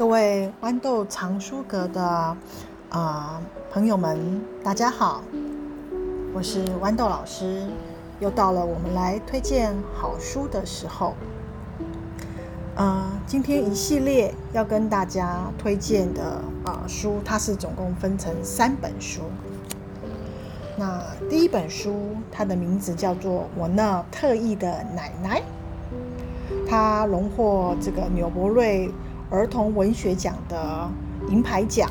各位豌豆藏书阁的啊、朋友们，大家好，我是豌豆老师，又到了我们来推荐好书的时候。呃，今天一系列要跟大家推荐的啊、呃、书，它是总共分成三本书。那第一本书，它的名字叫做《我那特异的奶奶》，它荣获这个纽伯瑞儿童文学奖的银牌奖。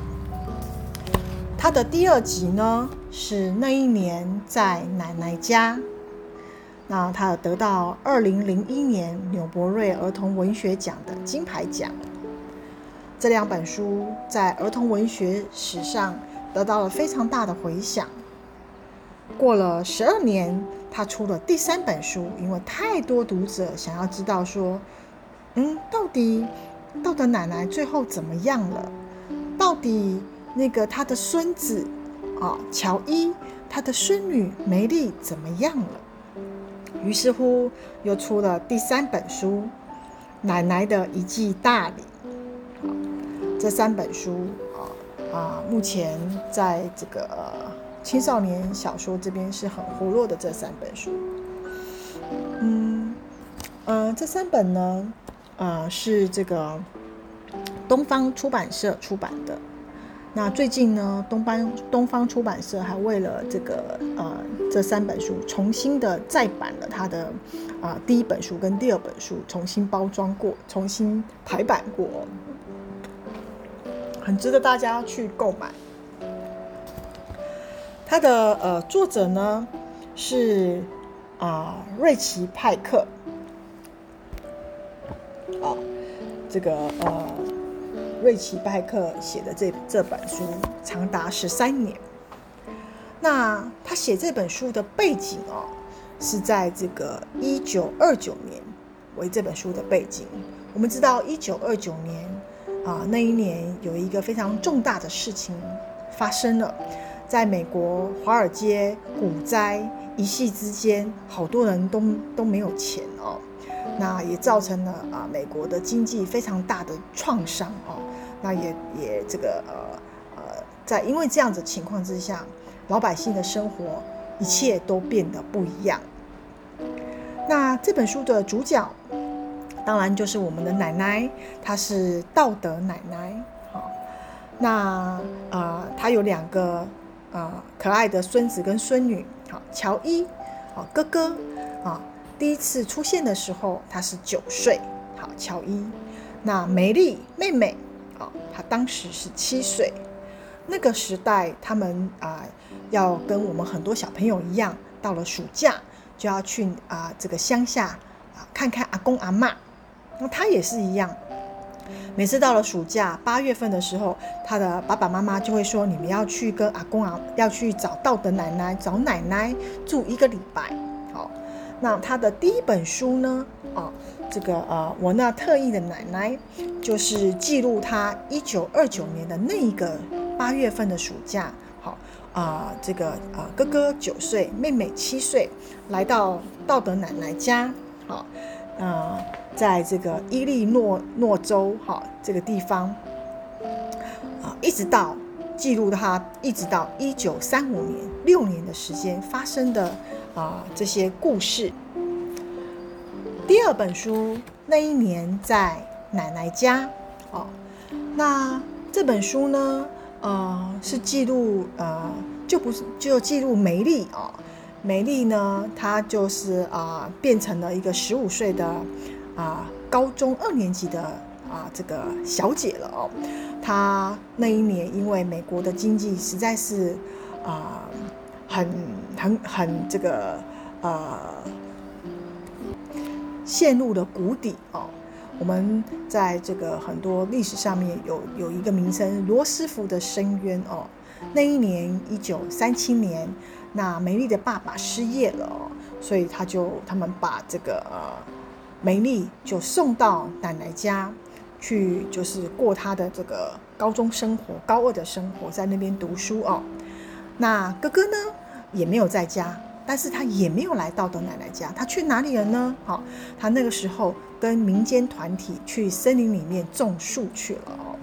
他的第二集呢，是那一年在奶奶家，那他得到二零零一年纽伯瑞儿童文学奖的金牌奖。这两本书在儿童文学史上得到了非常大的回响。过了十二年，他出了第三本书，因为太多读者想要知道说，嗯，到底。道德奶奶最后怎么样了？到底那个他的孙子啊，乔伊，他的孙女梅丽怎么样了？于是乎，又出了第三本书《奶奶的一记大礼》。这三本书啊啊，目前在这个青少年小说这边是很活络的。这三本书，嗯嗯、呃，这三本呢？呃，是这个东方出版社出版的。那最近呢，东方东方出版社还为了这个呃这三本书重新的再版了它的啊、第一本书跟第二本书，重新包装过，重新排版过，很值得大家去购买。它的呃作者呢是啊、瑞奇派克。啊，这个呃，瑞奇·拜克写的这这本书长达十三年。那他写这本书的背景哦，是在这个一九二九年为这本书的背景。我们知道一九二九年啊，那一年有一个非常重大的事情发生了，在美国华尔街股灾一夕之间，好多人都都没有钱哦。那也造成了啊，美国的经济非常大的创伤哦。那也也这个呃呃，在因为这样子情况之下，老百姓的生活一切都变得不一样。那这本书的主角，当然就是我们的奶奶，她是道德奶奶。好，那啊，她有两个啊可爱的孙子跟孙女。好，乔伊，好哥哥，啊。第一次出现的时候，他是九岁。好，乔伊。那梅丽妹妹，啊，她当时是七岁。那个时代，他们啊，要跟我们很多小朋友一样，到了暑假就要去啊这个乡下啊看看阿公阿嬷。那他也是一样，每次到了暑假八月份的时候，他的爸爸妈妈就会说：“你们要去跟阿公啊，要去找道德奶奶，找奶奶住一个礼拜。”那他的第一本书呢？啊，这个呃，我那特意的奶奶，就是记录他一九二九年的那一个八月份的暑假。好啊，这个啊，哥哥九岁，妹妹七岁，来到道德奶奶家。好，啊，在这个伊利诺诺州，哈，这个地方，啊，一直到记录他，一直到一九三五年，六年的时间发生的。啊，这些故事。第二本书那一年在奶奶家，哦，那这本书呢，呃，是记录呃，就不是就记录梅丽哦，梅丽呢，她就是啊、变成了一个十五岁的啊、高中二年级的啊、这个小姐了哦。她那一年因为美国的经济实在是啊。很很很这个呃，陷入了谷底哦。我们在这个很多历史上面有有一个名称罗斯福的深渊哦。那一年一九三七年，那梅丽的爸爸失业了哦，所以他就他们把这个呃梅丽就送到奶奶家去，就是过他的这个高中生活，高二的生活，在那边读书哦。那哥哥呢，也没有在家，但是他也没有来道德奶奶家，他去哪里了呢？好，他那个时候跟民间团体去森林里面种树去了哦。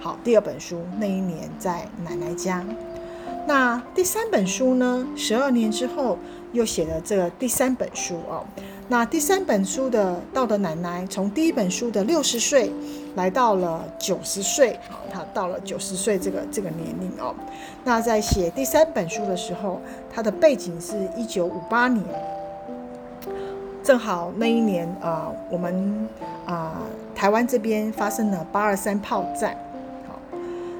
好，第二本书那一年在奶奶家，那第三本书呢？十二年之后又写了这第三本书哦。那第三本书的道德奶奶从第一本书的六十岁来到了九十岁，她到了九十岁这个这个年龄哦。那在写第三本书的时候，她的背景是一九五八年，正好那一年啊、我们啊、台湾这边发生了八二三炮战。好，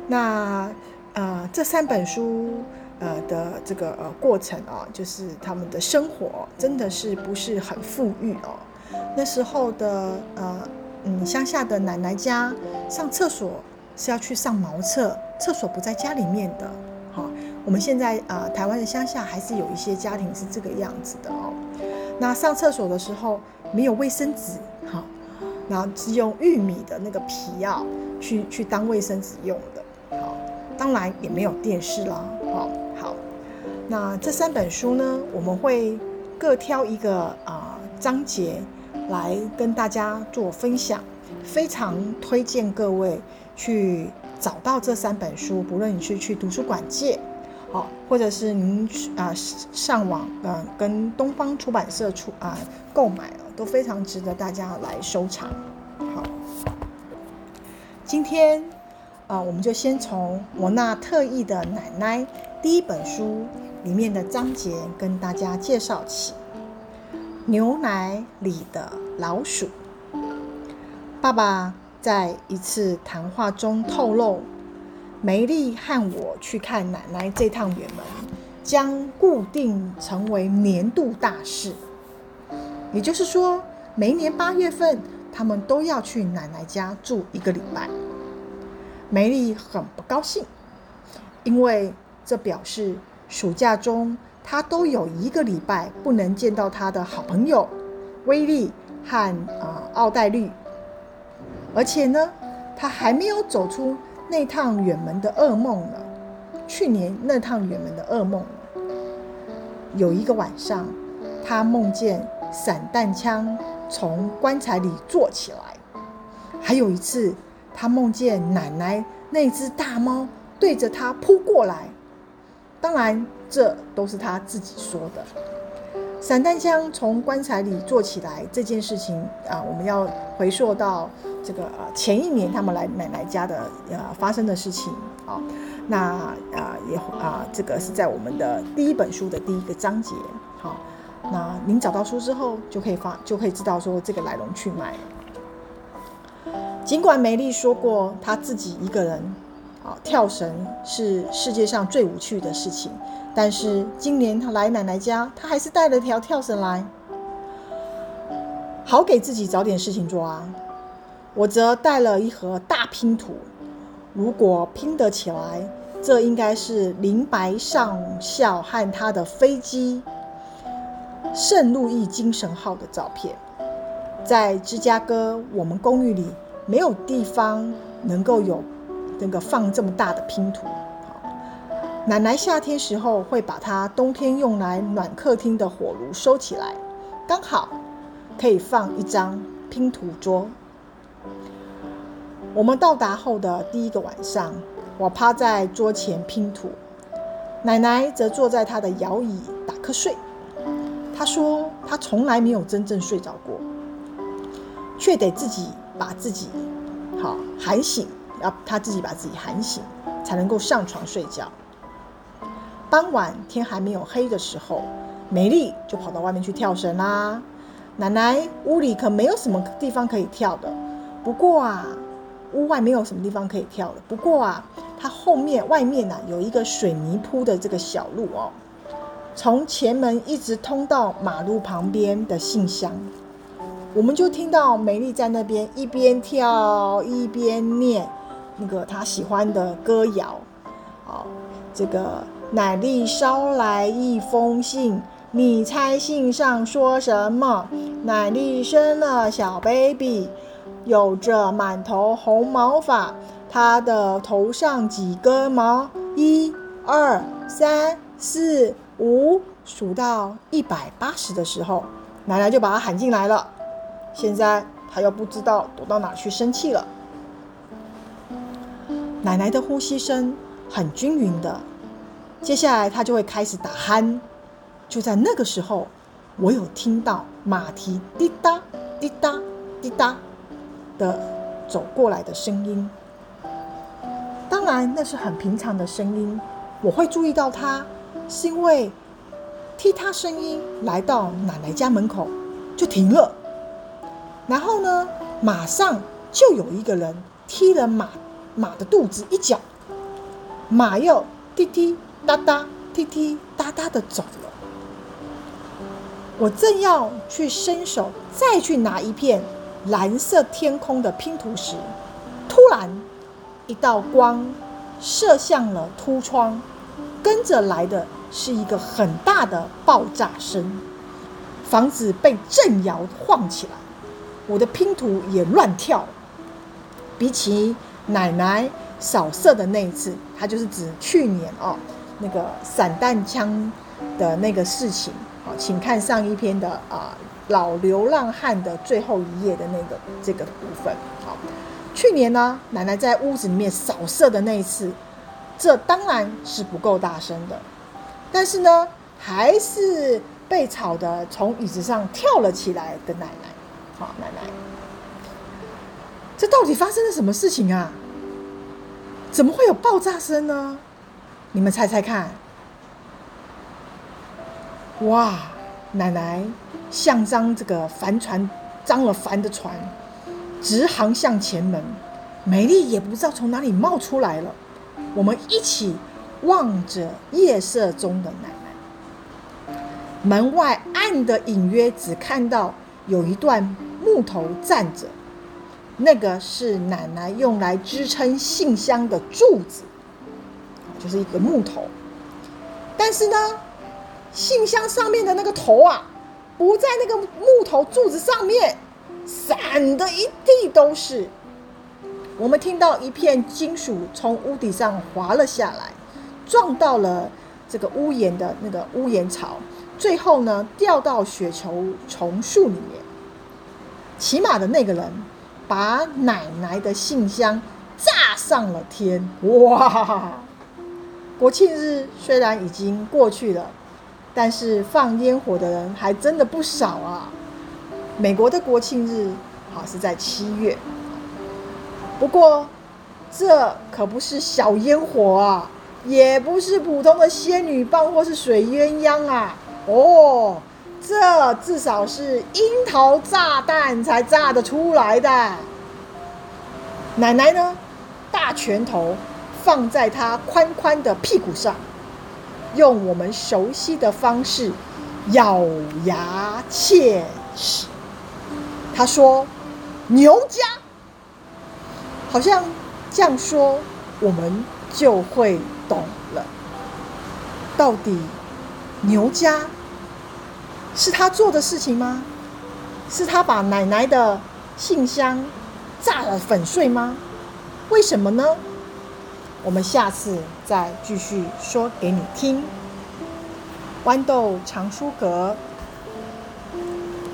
那啊、呃、这三本书。呃的这个呃过程啊，就是他们的生活真的是不是很富裕哦。那时候的呃嗯乡下的奶奶家上厕所是要去上茅厕，厕所不在家里面的。好，我们现在啊、台湾的乡下还是有一些家庭是这个样子的哦。那上厕所的时候没有卫生纸，好，然后是用玉米的那个皮啊去去当卫生纸用的。好，当然也没有电视啦，好。那这三本书呢，我们会各挑一个啊、章节来跟大家做分享，非常推荐各位去找到这三本书，不论你是去图书馆借，好、哦，或者是您啊、呃、上网嗯、跟东方出版社出啊、呃、购买了，都非常值得大家来收藏。好，今天啊、我们就先从我那特异的奶奶第一本书。里面的章节跟大家介绍起牛奶里的老鼠。爸爸在一次谈话中透露，梅丽和我去看奶奶这趟远门将固定成为年度大事。也就是说，每年八月份，他们都要去奶奶家住一个礼拜。梅丽很不高兴，因为这表示。暑假中，他都有一个礼拜不能见到他的好朋友威利和啊、奥黛丽，而且呢，他还没有走出那趟远门的噩梦呢。去年那趟远门的噩梦，有一个晚上，他梦见散弹枪从棺材里坐起来；还有一次，他梦见奶奶那只大猫对着他扑过来。当然，这都是他自己说的。散弹枪从棺材里坐起来这件事情啊，我们要回溯到这个前一年他们来奶奶家的呃发生的事情啊。那啊也啊，这个是在我们的第一本书的第一个章节。好，那您找到书之后就可以发就可以知道说这个来龙去脉。尽管梅丽说过她自己一个人。跳绳是世界上最无趣的事情，但是今年他来奶奶家，他还是带了条跳绳来，好给自己找点事情做啊。我则带了一盒大拼图，如果拼得起来，这应该是林白上校和他的飞机“圣路易精神号”的照片。在芝加哥，我们公寓里没有地方能够有。那个放这么大的拼图，奶奶夏天时候会把它冬天用来暖客厅的火炉收起来，刚好可以放一张拼图桌。我们到达后的第一个晚上，我趴在桌前拼图，奶奶则坐在她的摇椅打瞌睡。她说她从来没有真正睡着过，却得自己把自己好喊醒。要他自己把自己喊醒，才能够上床睡觉。傍晚天还没有黑的时候，美丽就跑到外面去跳绳啦。奶奶屋里可没有什么地方可以跳的。不过啊，屋外没有什么地方可以跳的。不过啊，它后面外面啊有一个水泥铺的这个小路哦，从前门一直通到马路旁边的信箱。我们就听到美丽在那边一边跳一边念。那个他喜欢的歌谣，好，这个奶丽捎来一封信，你猜信上说什么？奶丽生了小 baby，有着满头红毛发，她的头上几根毛？一、二、三、四、五、数到一百八十的时候，奶奶就把他喊进来了。现在他又不知道躲到哪去生气了。奶奶的呼吸声很均匀的，接下来他就会开始打鼾。就在那个时候，我有听到马蹄滴答滴答滴答的走过来的声音。当然，那是很平常的声音。我会注意到它，是因为踢踏声音来到奶奶家门口就停了。然后呢，马上就有一个人踢了马马的肚子一脚，马又滴滴答答、滴滴答答的走了。我正要去伸手再去拿一片蓝色天空的拼图时，突然一道光射向了凸窗，跟着来的是一个很大的爆炸声，房子被震摇晃起来。我的拼图也乱跳。比起奶奶扫射的那一次，它就是指去年哦，那个散弹枪的那个事情。好，请看上一篇的啊，老流浪汉的最后一页的那个这个部分。好，去年呢，奶奶在屋子里面扫射的那一次，这当然是不够大声的，但是呢，还是被吵得从椅子上跳了起来的奶奶。好，奶奶，这到底发生了什么事情啊？怎么会有爆炸声呢？你们猜猜看。哇，奶奶像张这个帆船，张了帆的船，直航向前门。美丽也不知道从哪里冒出来了。我们一起望着夜色中的奶奶。门外暗的隐约只看到有一段。木头站着，那个是奶奶用来支撑信箱的柱子，就是一个木头。但是呢，信箱上面的那个头啊，不在那个木头柱子上面，散的一地都是。我们听到一片金属从屋顶上滑了下来，撞到了这个屋檐的那个屋檐槽，最后呢，掉到雪球丛树里面。骑马的那个人把奶奶的信箱炸上了天！哇！国庆日虽然已经过去了，但是放烟火的人还真的不少啊。美国的国庆日好是在七月，不过这可不是小烟火啊，也不是普通的仙女棒或是水鸳鸯啊，哦。这至少是樱桃炸弹才炸得出来的。奶奶呢，大拳头放在他宽宽的屁股上，用我们熟悉的方式咬牙切齿。他说：“牛家。”好像这样说，我们就会懂了。到底牛家？是他做的事情吗？是他把奶奶的信箱炸了粉碎吗？为什么呢？我们下次再继续说给你听。豌豆藏书阁，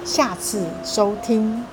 下次收听。